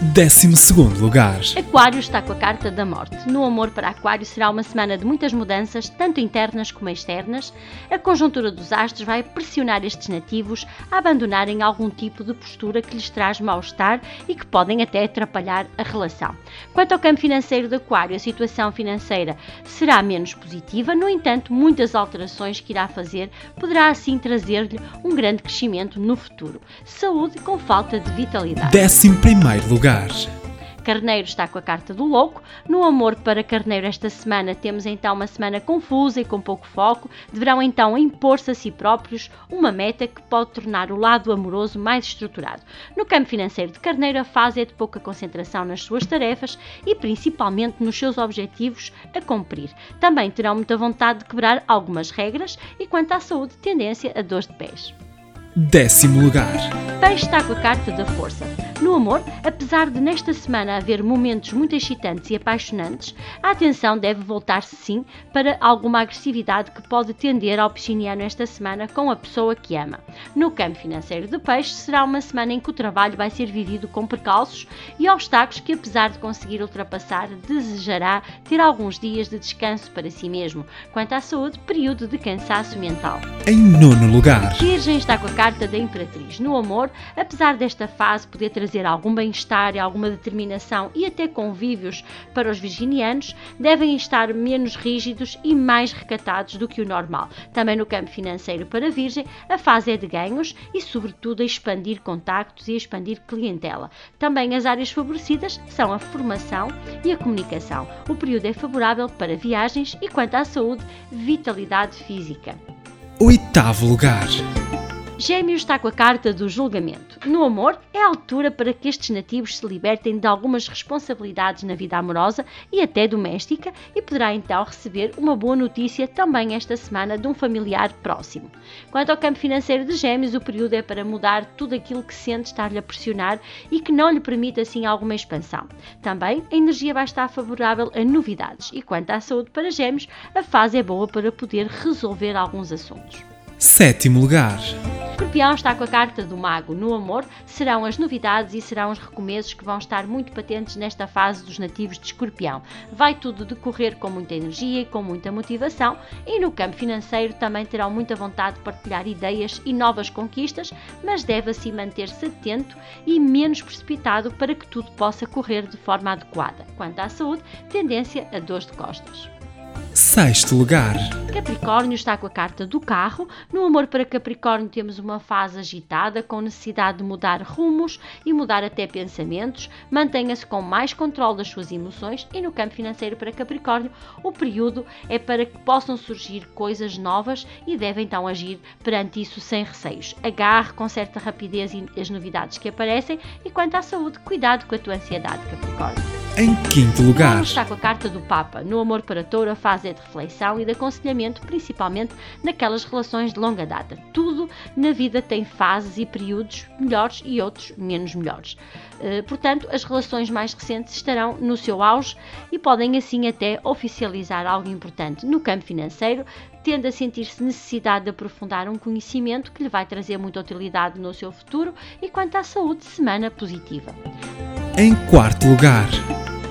12 lugar. Aquário está com a carta da morte. No amor para Aquário será uma semana de muitas mudanças, tanto internas como externas. A conjuntura dos astros vai pressionar estes nativos a abandonarem algum tipo de postura que lhes traz mal-estar e que podem até atrapalhar a relação. Quanto ao campo financeiro de Aquário, a situação financeira será menos positiva, no entanto, muitas alterações que irá fazer poderá assim trazer-lhe um grande crescimento no futuro. Saúde com falta de vitalidade. 11 lugar lugar. Carneiro está com a carta do louco. No amor para Carneiro esta semana temos então uma semana confusa e com pouco foco. Deverão então impor-se a si próprios uma meta que pode tornar o lado amoroso mais estruturado. No campo financeiro de Carneiro a fase é de pouca concentração nas suas tarefas e principalmente nos seus objetivos a cumprir. Também terão muita vontade de quebrar algumas regras e quanto à saúde tendência a dores de pés. Décimo lugar. Peixe está com a carta da força. No amor, apesar de nesta semana haver momentos muito excitantes e apaixonantes, a atenção deve voltar-se sim para alguma agressividade que pode tender ao pisciniano esta semana com a pessoa que ama. No campo financeiro de peixe, será uma semana em que o trabalho vai ser vivido com percalços e obstáculos que, apesar de conseguir ultrapassar, desejará ter alguns dias de descanso para si mesmo. Quanto à saúde, período de cansaço mental. Em nono lugar. Virgem está com a carta da Imperatriz. No amor, apesar desta fase poder trazer algum bem-estar alguma determinação e até convívios para os virginianos, devem estar menos rígidos e mais recatados do que o normal. Também no campo financeiro para a Virgem, a fase é de ganhos e, sobretudo, a expandir contactos e a expandir clientela. Também as áreas favorecidas são a formação e a comunicação. O período é favorável para viagens e, quanto à saúde, vitalidade física. Oitavo lugar. Gêmeos está com a carta do julgamento. No amor, é a altura para que estes nativos se libertem de algumas responsabilidades na vida amorosa e até doméstica e poderá então receber uma boa notícia também esta semana de um familiar próximo. Quanto ao campo financeiro de Gêmeos, o período é para mudar tudo aquilo que sente estar-lhe a pressionar e que não lhe permite assim alguma expansão. Também a energia vai estar favorável a novidades e quanto à saúde para Gêmeos, a fase é boa para poder resolver alguns assuntos. Sétimo lugar. Escorpião está com a carta do Mago. No amor, serão as novidades e serão os recomeços que vão estar muito patentes nesta fase dos nativos de Escorpião. Vai tudo decorrer com muita energia e com muita motivação, e no campo financeiro também terão muita vontade de partilhar ideias e novas conquistas, mas deve assim manter-se atento e menos precipitado para que tudo possa correr de forma adequada. Quanto à saúde, tendência a dores de costas. Sexto lugar. Capricórnio está com a carta do carro. No amor para Capricórnio temos uma fase agitada, com necessidade de mudar rumos e mudar até pensamentos. Mantenha-se com mais controle das suas emoções e no campo financeiro para Capricórnio o período é para que possam surgir coisas novas e deve então agir perante isso sem receios. Agarre com certa rapidez as novidades que aparecem e quanto à saúde, cuidado com a tua ansiedade, Capricórnio. Em quinto lugar, está com a carta do Papa. No amor para touro, a fase é de reflexão e de aconselhamento, principalmente naquelas relações de longa data. Tudo na vida tem fases e períodos melhores e outros menos melhores. Uh, portanto, as relações mais recentes estarão no seu auge e podem assim até oficializar algo importante no campo financeiro, tendo a sentir-se necessidade de aprofundar um conhecimento que lhe vai trazer muita utilidade no seu futuro e quanto à saúde, semana positiva. Em quarto lugar,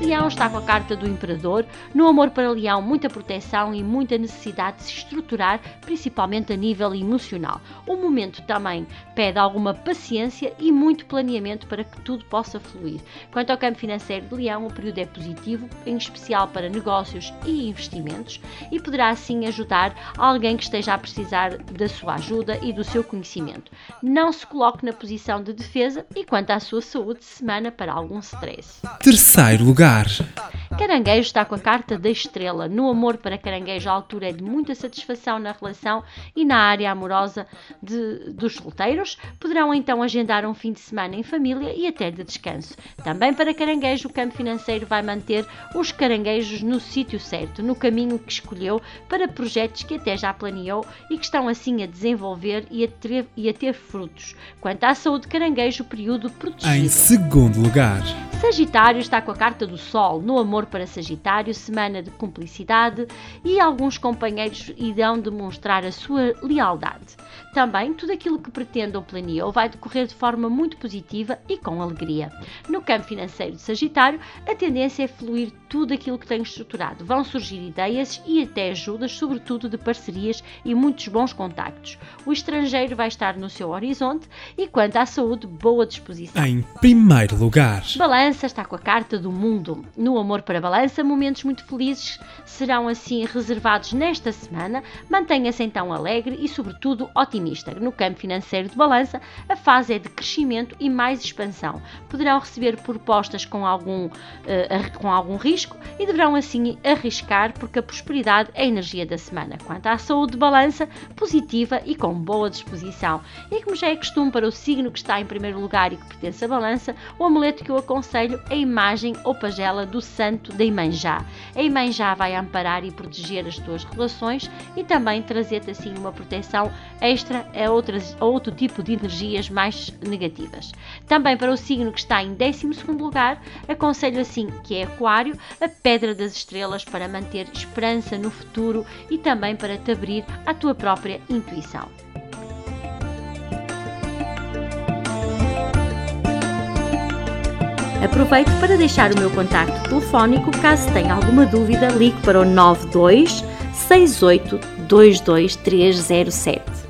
Leão está com a carta do Imperador. No amor para Leão, muita proteção e muita necessidade de se estruturar, principalmente a nível emocional. O momento também pede alguma paciência e muito planeamento para que tudo possa fluir. Quanto ao campo financeiro de Leão, o período é positivo, em especial para negócios e investimentos, e poderá assim ajudar alguém que esteja a precisar da sua ajuda e do seu conhecimento. Não se coloque na posição de defesa e quanto à sua saúde, semana para algum stress. Terceiro lugar lugar. Caranguejo está com a carta da estrela. No amor para caranguejo, a altura é de muita satisfação na relação e na área amorosa de, dos solteiros. Poderão então agendar um fim de semana em família e até de descanso. Também para caranguejo, o campo financeiro vai manter os caranguejos no sítio certo, no caminho que escolheu para projetos que até já planeou e que estão assim a desenvolver e a ter, e a ter frutos. Quanto à saúde, caranguejo, período protegido. Em segundo lugar. Sagitário está com a carta do Sol. No amor para Sagitário, semana de cumplicidade e alguns companheiros irão demonstrar a sua lealdade. Também, tudo aquilo que pretende ou planeou vai decorrer de forma muito positiva e com alegria. No campo financeiro de Sagitário, a tendência é fluir tudo aquilo que tem estruturado. Vão surgir ideias e até ajudas, sobretudo de parcerias e muitos bons contactos. O estrangeiro vai estar no seu horizonte e, quanto à saúde, boa disposição. Em primeiro lugar. Balança está com a carta do mundo. No amor para balança, momentos muito felizes serão assim reservados nesta semana. Mantenha-se então alegre e, sobretudo, otimista. No campo financeiro de balança, a fase é de crescimento e mais expansão. Poderão receber propostas com algum, uh, com algum risco e deverão assim arriscar porque a prosperidade é a energia da semana. Quanto à saúde de balança, positiva e com boa disposição. E como já é costume para o signo que está em primeiro lugar e que pertence à balança, o amuleto que eu aconselho é a imagem ou pagela do santo da Imanjá. A Imanjá vai amparar e proteger as tuas relações e também trazer-te assim uma proteção extra a, outras, a outro tipo de energias mais negativas. Também para o signo que está em 12 lugar, aconselho assim que é Aquário, a pedra das estrelas para manter esperança no futuro e também para te abrir à tua própria intuição. Aproveito para deixar o meu contacto telefónico caso tenha alguma dúvida, ligue para o 92 68 22307.